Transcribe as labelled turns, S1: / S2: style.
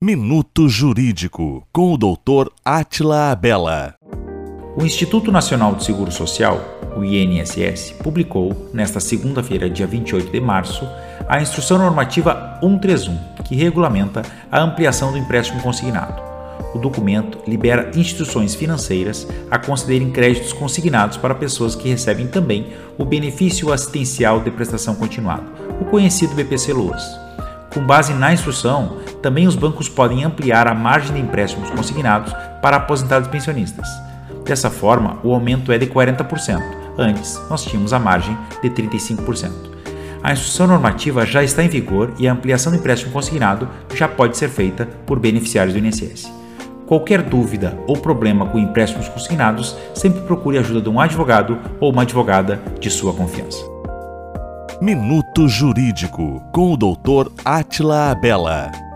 S1: Minuto Jurídico, com o Dr. Atila Abela.
S2: O Instituto Nacional de Seguro Social, o INSS, publicou, nesta segunda-feira, dia 28 de março, a Instrução Normativa 131, que regulamenta a ampliação do empréstimo consignado. O documento libera instituições financeiras a concederem créditos consignados para pessoas que recebem também o benefício assistencial de prestação continuada, o conhecido BPC-LOAS. Com base na instrução, também os bancos podem ampliar a margem de empréstimos consignados para aposentados e pensionistas. Dessa forma, o aumento é de 40%. Antes, nós tínhamos a margem de 35%. A instrução normativa já está em vigor e a ampliação do empréstimo consignado já pode ser feita por beneficiários do INSS. Qualquer dúvida ou problema com empréstimos consignados, sempre procure a ajuda de um advogado ou uma advogada de sua confiança.
S1: Minuto Jurídico, com o Dr. Atila Abela.